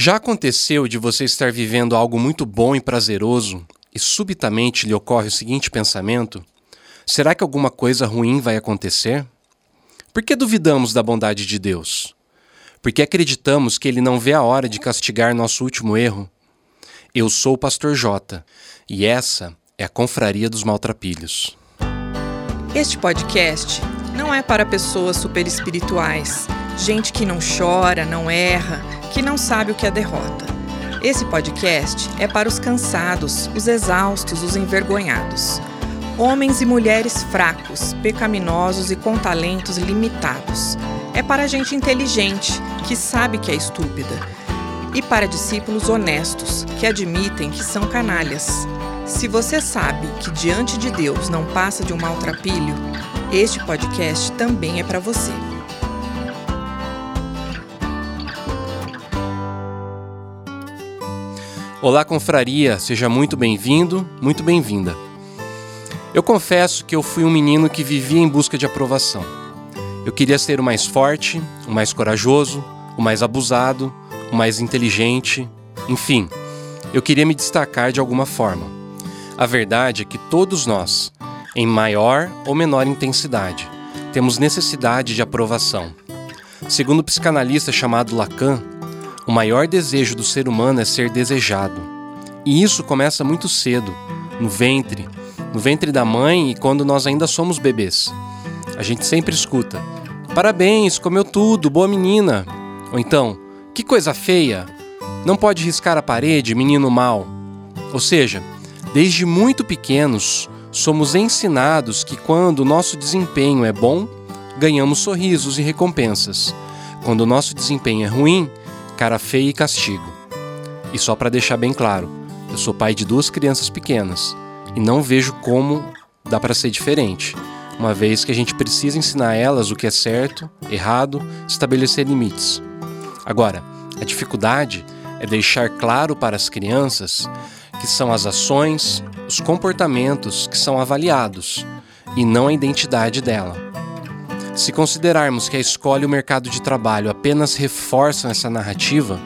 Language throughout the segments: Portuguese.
Já aconteceu de você estar vivendo algo muito bom e prazeroso e subitamente lhe ocorre o seguinte pensamento: será que alguma coisa ruim vai acontecer? Por que duvidamos da bondade de Deus? Porque acreditamos que Ele não vê a hora de castigar nosso último erro? Eu sou o Pastor J e essa é a Confraria dos Maltrapilhos. Este podcast não é para pessoas super espirituais, gente que não chora, não erra que não sabe o que é derrota. Esse podcast é para os cansados, os exaustos, os envergonhados. Homens e mulheres fracos, pecaminosos e com talentos limitados. É para gente inteligente, que sabe que é estúpida. E para discípulos honestos, que admitem que são canalhas. Se você sabe que diante de Deus não passa de um maltrapilho, este podcast também é para você. Olá, confraria, seja muito bem-vindo, muito bem-vinda. Eu confesso que eu fui um menino que vivia em busca de aprovação. Eu queria ser o mais forte, o mais corajoso, o mais abusado, o mais inteligente, enfim, eu queria me destacar de alguma forma. A verdade é que todos nós, em maior ou menor intensidade, temos necessidade de aprovação. Segundo o psicanalista chamado Lacan, o maior desejo do ser humano é ser desejado. E isso começa muito cedo, no ventre, no ventre da mãe e quando nós ainda somos bebês. A gente sempre escuta: Parabéns, comeu tudo, boa menina. Ou então, que coisa feia, não pode riscar a parede, menino mau. Ou seja, desde muito pequenos, somos ensinados que quando o nosso desempenho é bom, ganhamos sorrisos e recompensas. Quando o nosso desempenho é ruim, cara feia e castigo. E só para deixar bem claro, eu sou pai de duas crianças pequenas e não vejo como dá para ser diferente, uma vez que a gente precisa ensinar elas o que é certo, errado, estabelecer limites. Agora, a dificuldade é deixar claro para as crianças que são as ações, os comportamentos que são avaliados e não a identidade dela. Se considerarmos que a escola e o mercado de trabalho apenas reforçam essa narrativa,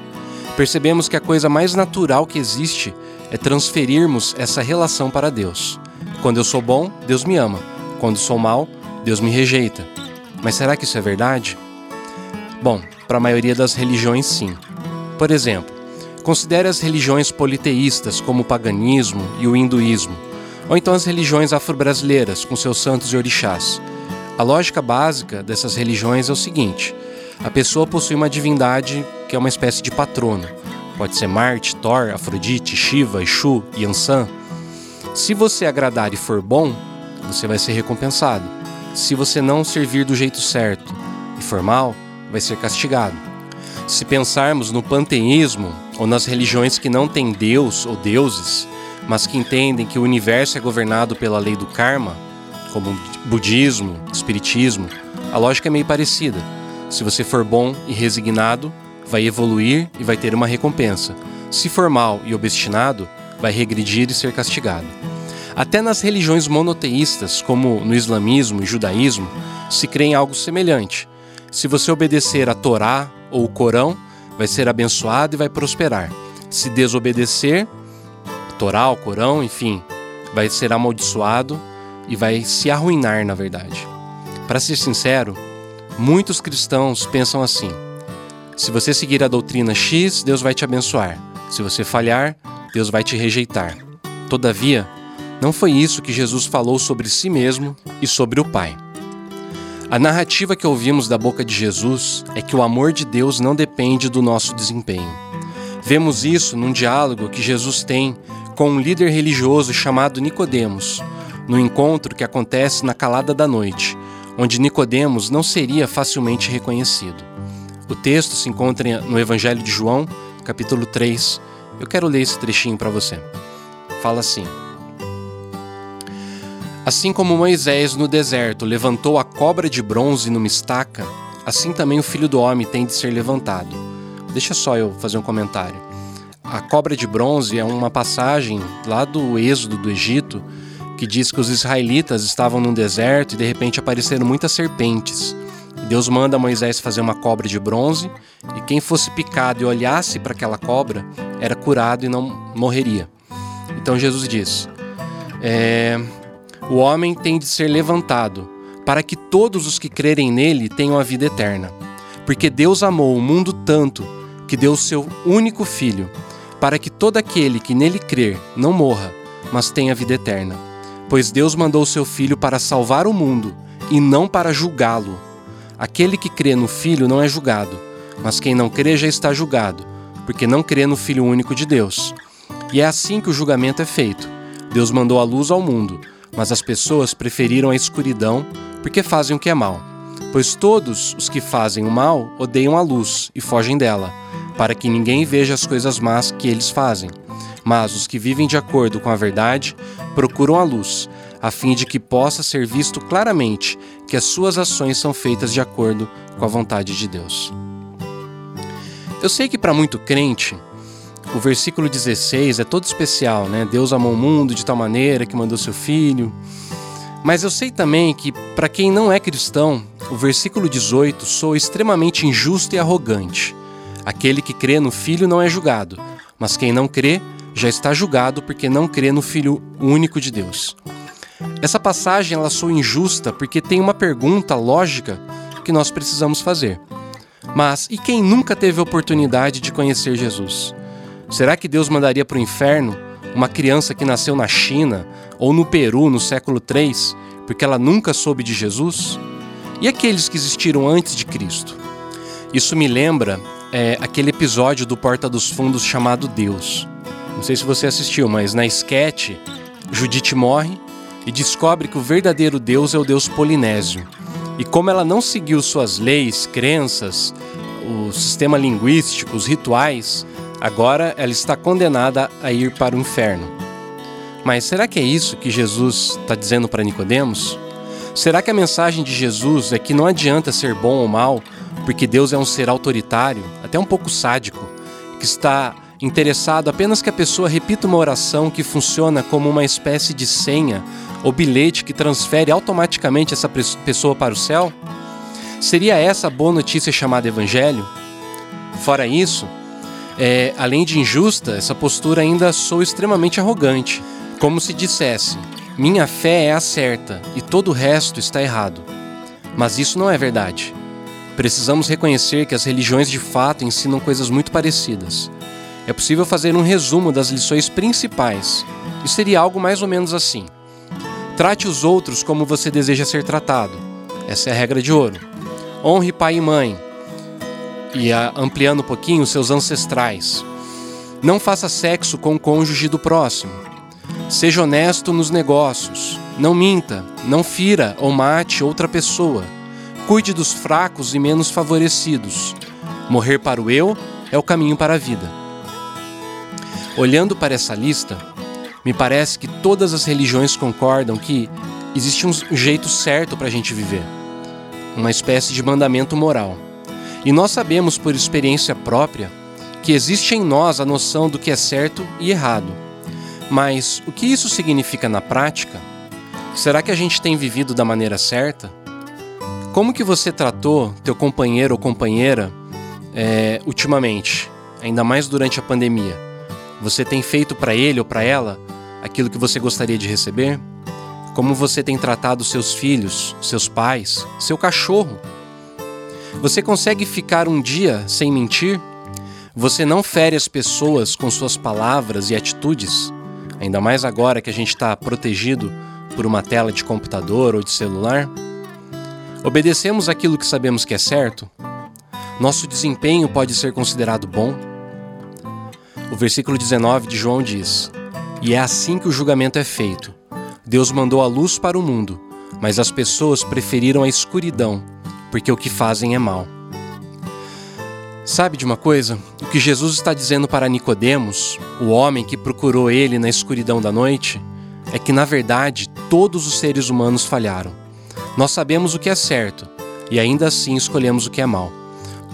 percebemos que a coisa mais natural que existe é transferirmos essa relação para Deus. Quando eu sou bom, Deus me ama. Quando sou mal, Deus me rejeita. Mas será que isso é verdade? Bom, para a maioria das religiões, sim. Por exemplo, considere as religiões politeístas, como o paganismo e o hinduísmo, ou então as religiões afro-brasileiras, com seus santos e orixás. A lógica básica dessas religiões é o seguinte: a pessoa possui uma divindade que é uma espécie de patrono. Pode ser Marte, Thor, Afrodite, Shiva, Exu, Yansan. Se você agradar e for bom, você vai ser recompensado. Se você não servir do jeito certo e for mal, vai ser castigado. Se pensarmos no panteísmo ou nas religiões que não têm Deus ou deuses, mas que entendem que o universo é governado pela lei do karma, como budismo, espiritismo, a lógica é meio parecida. Se você for bom e resignado, vai evoluir e vai ter uma recompensa. Se for mal e obstinado, vai regredir e ser castigado. Até nas religiões monoteístas, como no islamismo e judaísmo, se crê em algo semelhante. Se você obedecer a Torá ou o Corão, vai ser abençoado e vai prosperar. Se desobedecer, Torá, o Corão, enfim, vai ser amaldiçoado e vai se arruinar, na verdade. Para ser sincero, muitos cristãos pensam assim: se você seguir a doutrina X, Deus vai te abençoar. Se você falhar, Deus vai te rejeitar. Todavia, não foi isso que Jesus falou sobre si mesmo e sobre o Pai. A narrativa que ouvimos da boca de Jesus é que o amor de Deus não depende do nosso desempenho. Vemos isso num diálogo que Jesus tem com um líder religioso chamado Nicodemos, no encontro que acontece na calada da noite, onde Nicodemos não seria facilmente reconhecido. O texto se encontra no Evangelho de João, capítulo 3. Eu quero ler esse trechinho para você. Fala assim: Assim como Moisés no deserto levantou a cobra de bronze numa estaca, assim também o filho do homem tem de ser levantado. Deixa só eu fazer um comentário. A cobra de bronze é uma passagem lá do Êxodo do Egito que diz que os israelitas estavam num deserto e de repente apareceram muitas serpentes. Deus manda Moisés fazer uma cobra de bronze e quem fosse picado e olhasse para aquela cobra era curado e não morreria. Então Jesus diz: é, o homem tem de ser levantado para que todos os que crerem nele tenham a vida eterna. Porque Deus amou o mundo tanto que deu o seu único filho, para que todo aquele que nele crer não morra, mas tenha vida eterna. Pois Deus mandou seu filho para salvar o mundo e não para julgá-lo. Aquele que crê no filho não é julgado, mas quem não crê já está julgado, porque não crê no filho único de Deus. E é assim que o julgamento é feito. Deus mandou a luz ao mundo, mas as pessoas preferiram a escuridão porque fazem o que é mal. Pois todos os que fazem o mal odeiam a luz e fogem dela, para que ninguém veja as coisas más que eles fazem. Mas os que vivem de acordo com a verdade procuram a luz, a fim de que possa ser visto claramente que as suas ações são feitas de acordo com a vontade de Deus. Eu sei que para muito crente, o versículo 16 é todo especial, né? Deus amou o mundo de tal maneira que mandou seu filho. Mas eu sei também que, para quem não é cristão, o versículo 18 soa extremamente injusto e arrogante. Aquele que crê no Filho não é julgado, mas quem não crê já está julgado porque não crê no Filho único de Deus. Essa passagem ela soa injusta porque tem uma pergunta lógica que nós precisamos fazer. Mas e quem nunca teve a oportunidade de conhecer Jesus? Será que Deus mandaria para o inferno uma criança que nasceu na China ou no Peru no século III porque ela nunca soube de Jesus? E aqueles que existiram antes de Cristo? Isso me lembra é, aquele episódio do Porta dos Fundos chamado Deus. Não sei se você assistiu, mas na sketch, Judite morre e descobre que o verdadeiro Deus é o Deus polinésio. E como ela não seguiu suas leis, crenças, o sistema linguístico, os rituais, Agora ela está condenada a ir para o inferno. Mas será que é isso que Jesus está dizendo para Nicodemos? Será que a mensagem de Jesus é que não adianta ser bom ou mal, porque Deus é um ser autoritário, até um pouco sádico, que está interessado apenas que a pessoa repita uma oração que funciona como uma espécie de senha ou bilhete que transfere automaticamente essa pessoa para o céu? Seria essa a boa notícia chamada Evangelho? Fora isso, é, além de injusta, essa postura ainda sou extremamente arrogante, como se dissesse: minha fé é a certa e todo o resto está errado. Mas isso não é verdade. Precisamos reconhecer que as religiões de fato ensinam coisas muito parecidas. É possível fazer um resumo das lições principais, e seria algo mais ou menos assim: Trate os outros como você deseja ser tratado. Essa é a regra de ouro. Honre pai e mãe, e ampliando um pouquinho seus ancestrais. Não faça sexo com o cônjuge do próximo. Seja honesto nos negócios. Não minta, não fira ou mate outra pessoa. Cuide dos fracos e menos favorecidos. Morrer para o eu é o caminho para a vida. Olhando para essa lista, me parece que todas as religiões concordam que existe um jeito certo para a gente viver uma espécie de mandamento moral. E nós sabemos por experiência própria que existe em nós a noção do que é certo e errado. Mas o que isso significa na prática? Será que a gente tem vivido da maneira certa? Como que você tratou teu companheiro ou companheira é, ultimamente, ainda mais durante a pandemia? Você tem feito para ele ou para ela aquilo que você gostaria de receber? Como você tem tratado seus filhos, seus pais, seu cachorro? Você consegue ficar um dia sem mentir? Você não fere as pessoas com suas palavras e atitudes? Ainda mais agora que a gente está protegido por uma tela de computador ou de celular? Obedecemos aquilo que sabemos que é certo? Nosso desempenho pode ser considerado bom? O versículo 19 de João diz: E é assim que o julgamento é feito. Deus mandou a luz para o mundo, mas as pessoas preferiram a escuridão porque o que fazem é mal. Sabe de uma coisa? O que Jesus está dizendo para Nicodemos, o homem que procurou ele na escuridão da noite, é que na verdade todos os seres humanos falharam. Nós sabemos o que é certo e ainda assim escolhemos o que é mal.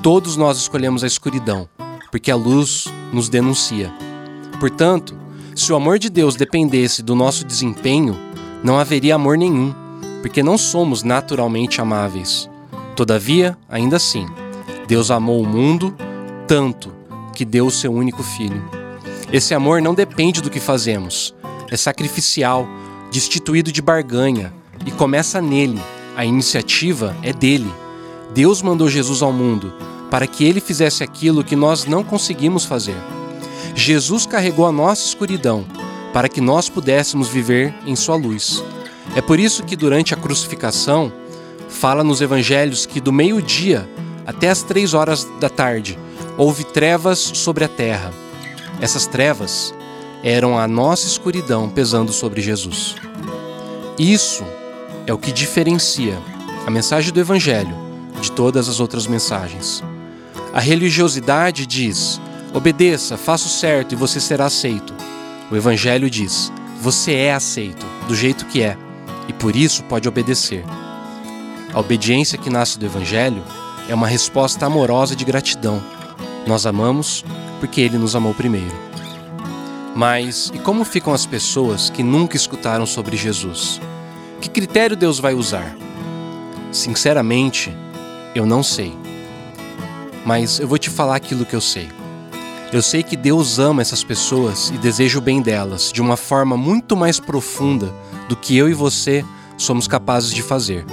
Todos nós escolhemos a escuridão, porque a luz nos denuncia. Portanto, se o amor de Deus dependesse do nosso desempenho, não haveria amor nenhum, porque não somos naturalmente amáveis. Todavia, ainda assim, Deus amou o mundo tanto que deu o seu único filho. Esse amor não depende do que fazemos, é sacrificial, destituído de barganha e começa nele. A iniciativa é dele. Deus mandou Jesus ao mundo para que ele fizesse aquilo que nós não conseguimos fazer. Jesus carregou a nossa escuridão para que nós pudéssemos viver em sua luz. É por isso que durante a crucificação, fala nos evangelhos que do meio-dia até as três horas da tarde houve trevas sobre a terra. Essas trevas eram a nossa escuridão pesando sobre Jesus. Isso é o que diferencia a mensagem do Evangelho de todas as outras mensagens. A religiosidade diz: obedeça, faça o certo e você será aceito. O Evangelho diz: você é aceito do jeito que é e por isso pode obedecer. A obediência que nasce do Evangelho é uma resposta amorosa de gratidão. Nós amamos porque Ele nos amou primeiro. Mas e como ficam as pessoas que nunca escutaram sobre Jesus? Que critério Deus vai usar? Sinceramente, eu não sei. Mas eu vou te falar aquilo que eu sei. Eu sei que Deus ama essas pessoas e deseja o bem delas de uma forma muito mais profunda do que eu e você somos capazes de fazer.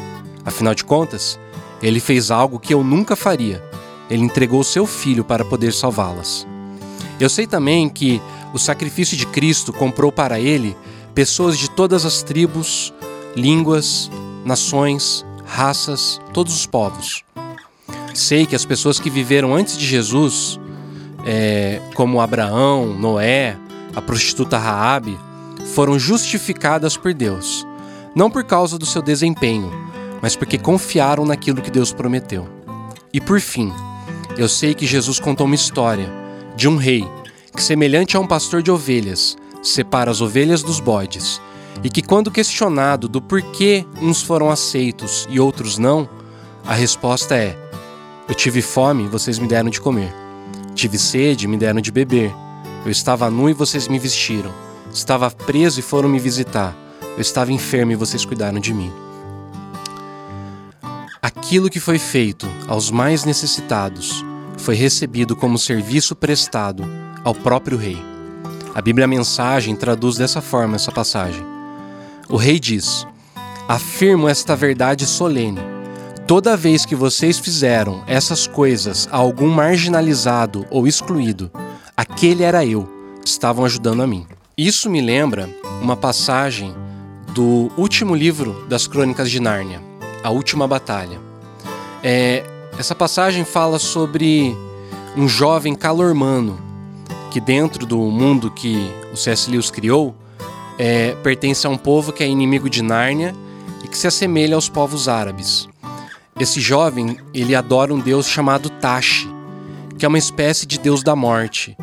Afinal de contas, Ele fez algo que eu nunca faria. Ele entregou seu filho para poder salvá-las. Eu sei também que o sacrifício de Cristo comprou para ele pessoas de todas as tribos, línguas, nações, raças, todos os povos. Sei que as pessoas que viveram antes de Jesus, é, como Abraão, Noé, a prostituta Raabe, foram justificadas por Deus, não por causa do seu desempenho, mas porque confiaram naquilo que Deus prometeu. E por fim, eu sei que Jesus contou uma história de um rei que, semelhante a um pastor de ovelhas, separa as ovelhas dos bodes, e que, quando questionado do porquê uns foram aceitos e outros não, a resposta é: Eu tive fome, vocês me deram de comer. Tive sede, me deram de beber. Eu estava nu e vocês me vestiram. Estava preso e foram me visitar. Eu estava enfermo e vocês cuidaram de mim. Aquilo que foi feito aos mais necessitados foi recebido como serviço prestado ao próprio rei. A Bíblia Mensagem traduz dessa forma essa passagem. O rei diz: Afirmo esta verdade solene. Toda vez que vocês fizeram essas coisas a algum marginalizado ou excluído, aquele era eu, estavam ajudando a mim. Isso me lembra uma passagem do último livro das Crônicas de Nárnia, A Última Batalha. É, essa passagem fala sobre um jovem calormano que dentro do mundo que o C.S. Lewis criou, é, pertence a um povo que é inimigo de Nárnia e que se assemelha aos povos árabes. Esse jovem, ele adora um deus chamado Tashi, que é uma espécie de deus da morte.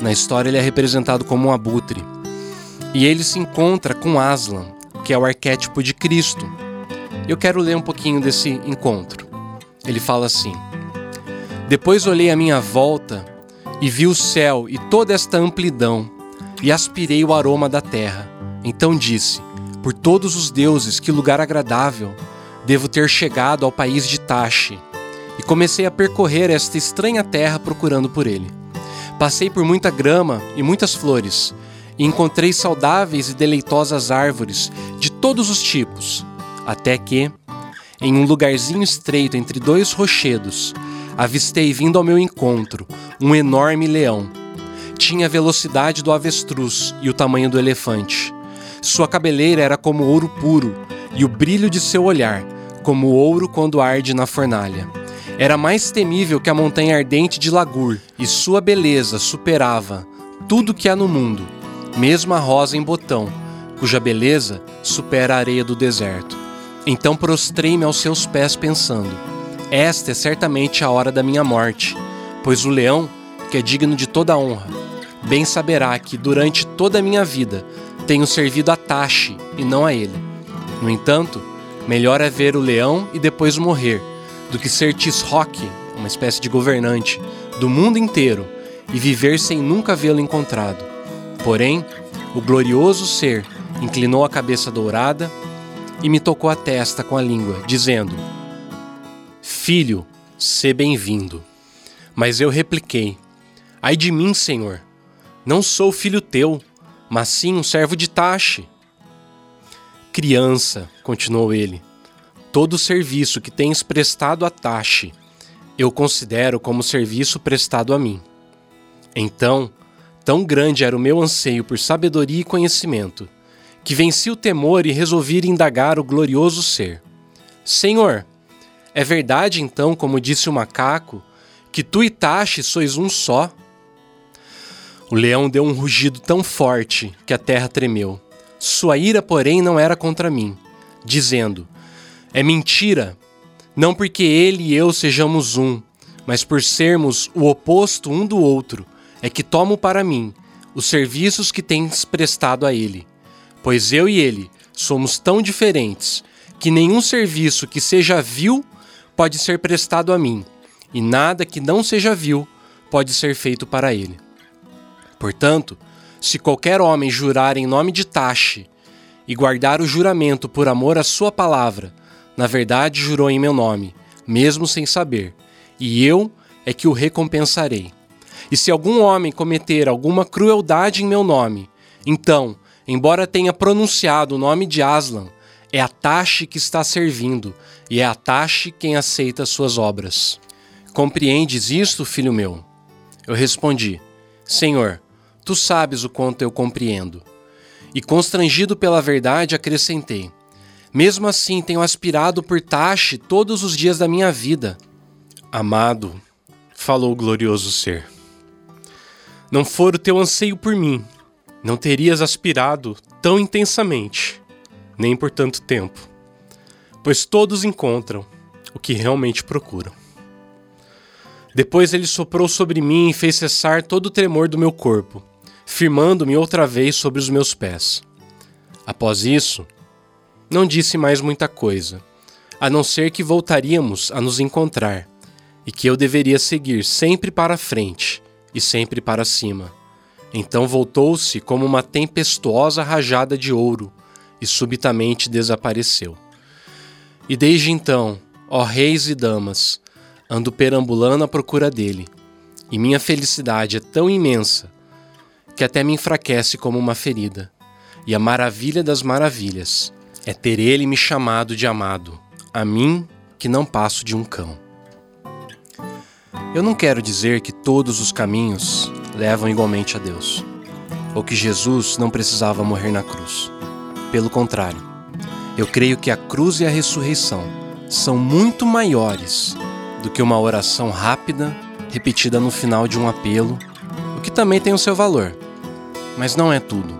Na história ele é representado como um abutre. E ele se encontra com Aslan, que é o arquétipo de Cristo. Eu quero ler um pouquinho desse encontro. Ele fala assim: Depois olhei à minha volta e vi o céu e toda esta amplidão, e aspirei o aroma da terra. Então disse: Por todos os deuses, que lugar agradável! Devo ter chegado ao país de Tashi. E comecei a percorrer esta estranha terra procurando por ele. Passei por muita grama e muitas flores, e encontrei saudáveis e deleitosas árvores de todos os tipos, até que, em um lugarzinho estreito entre dois rochedos, avistei vindo ao meu encontro um enorme leão. Tinha a velocidade do avestruz e o tamanho do elefante. Sua cabeleira era como ouro puro, e o brilho de seu olhar, como ouro quando arde na fornalha. Era mais temível que a montanha ardente de Lagur, e sua beleza superava tudo que há no mundo, mesmo a rosa em botão, cuja beleza supera a areia do deserto. Então prostrei-me aos seus pés, pensando: Esta é certamente a hora da minha morte pois o leão, que é digno de toda honra, bem saberá que durante toda a minha vida tenho servido a Tashi e não a ele. No entanto, melhor é ver o leão e depois morrer, do que ser Tisrock, uma espécie de governante, do mundo inteiro e viver sem nunca vê-lo encontrado. Porém, o glorioso ser inclinou a cabeça dourada e me tocou a testa com a língua, dizendo: Filho, sê bem-vindo. Mas eu repliquei: Ai de mim, Senhor, não sou filho teu, mas sim um servo de Tache. Criança, continuou ele, todo serviço que tens prestado a Tache, eu considero como serviço prestado a mim. Então, tão grande era o meu anseio por sabedoria e conhecimento, que venci o temor e resolvi indagar o glorioso ser. Senhor, é verdade então, como disse o macaco, que tu e Tache sois um só? O leão deu um rugido tão forte que a terra tremeu. Sua ira, porém, não era contra mim, dizendo: É mentira, não porque ele e eu sejamos um, mas por sermos o oposto um do outro, é que tomo para mim os serviços que tens prestado a ele. Pois eu e ele somos tão diferentes que nenhum serviço que seja vil pode ser prestado a mim, e nada que não seja vil pode ser feito para ele. Portanto, se qualquer homem jurar em nome de Tache e guardar o juramento por amor à sua palavra, na verdade jurou em meu nome, mesmo sem saber, e eu é que o recompensarei. E se algum homem cometer alguma crueldade em meu nome, então, embora tenha pronunciado o nome de Aslan, é a Tache que está servindo, e é a Tache quem aceita suas obras. Compreendes isto, filho meu? Eu respondi: Senhor, tu sabes o quanto eu compreendo. E constrangido pela verdade, acrescentei: Mesmo assim, tenho aspirado por Tache todos os dias da minha vida. Amado, falou o glorioso ser, não for o teu anseio por mim, não terias aspirado tão intensamente, nem por tanto tempo, pois todos encontram o que realmente procuram. Depois ele soprou sobre mim e fez cessar todo o tremor do meu corpo, firmando-me outra vez sobre os meus pés. Após isso, não disse mais muita coisa, a não ser que voltaríamos a nos encontrar e que eu deveria seguir sempre para frente e sempre para cima. Então voltou-se como uma tempestuosa rajada de ouro e subitamente desapareceu. E desde então, ó reis e damas, ando perambulando à procura dele, e minha felicidade é tão imensa que até me enfraquece como uma ferida. E a maravilha das maravilhas é ter ele me chamado de amado, a mim que não passo de um cão. Eu não quero dizer que todos os caminhos levam igualmente a Deus, ou que Jesus não precisava morrer na cruz. Pelo contrário, eu creio que a cruz e a ressurreição são muito maiores do que uma oração rápida repetida no final de um apelo, o que também tem o seu valor mas não é tudo.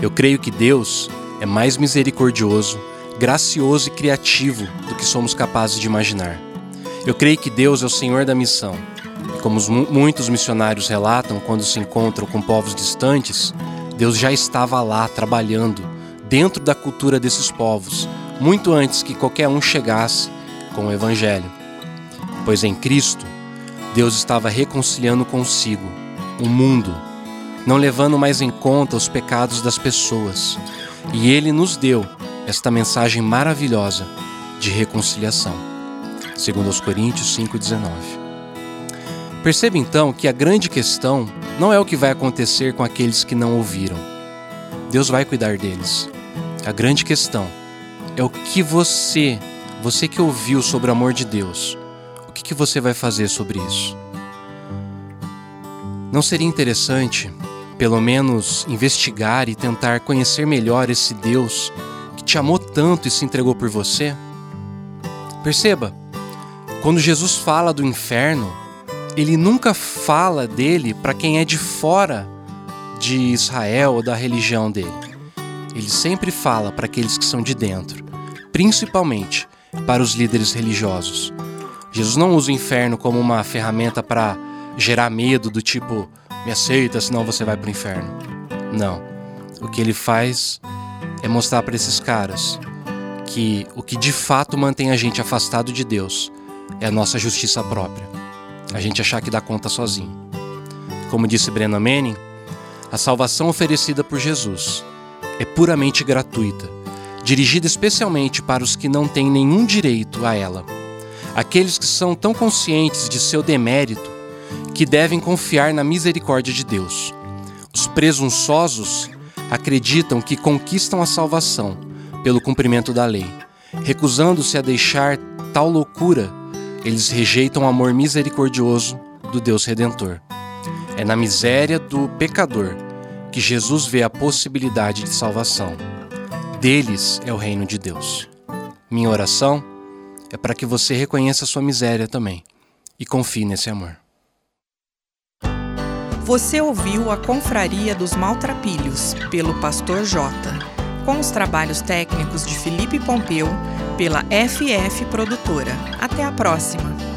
Eu creio que Deus é mais misericordioso, gracioso e criativo do que somos capazes de imaginar. Eu creio que Deus é o Senhor da missão. E como muitos missionários relatam quando se encontram com povos distantes, Deus já estava lá trabalhando dentro da cultura desses povos, muito antes que qualquer um chegasse com o Evangelho. Pois em Cristo, Deus estava reconciliando consigo o mundo não levando mais em conta os pecados das pessoas. E ele nos deu esta mensagem maravilhosa de reconciliação. Segundo os Coríntios 5:19. Perceba então que a grande questão não é o que vai acontecer com aqueles que não ouviram. Deus vai cuidar deles. A grande questão é o que você, você que ouviu sobre o amor de Deus, o que, que você vai fazer sobre isso? Não seria interessante pelo menos investigar e tentar conhecer melhor esse Deus que te amou tanto e se entregou por você? Perceba, quando Jesus fala do inferno, ele nunca fala dele para quem é de fora de Israel ou da religião dele. Ele sempre fala para aqueles que são de dentro, principalmente para os líderes religiosos. Jesus não usa o inferno como uma ferramenta para gerar medo do tipo, me aceita, senão você vai para o inferno. Não. O que ele faz é mostrar para esses caras que o que de fato mantém a gente afastado de Deus é a nossa justiça própria. A gente achar que dá conta sozinho. Como disse Brennan Manning, a salvação oferecida por Jesus é puramente gratuita, dirigida especialmente para os que não têm nenhum direito a ela. Aqueles que são tão conscientes de seu demérito que devem confiar na misericórdia de Deus. Os presunçosos acreditam que conquistam a salvação pelo cumprimento da lei. Recusando-se a deixar tal loucura, eles rejeitam o amor misericordioso do Deus Redentor. É na miséria do pecador que Jesus vê a possibilidade de salvação. Deles é o reino de Deus. Minha oração é para que você reconheça a sua miséria também e confie nesse amor. Você ouviu a Confraria dos Maltrapilhos, pelo Pastor J, com os trabalhos técnicos de Felipe Pompeu, pela FF Produtora. Até a próxima!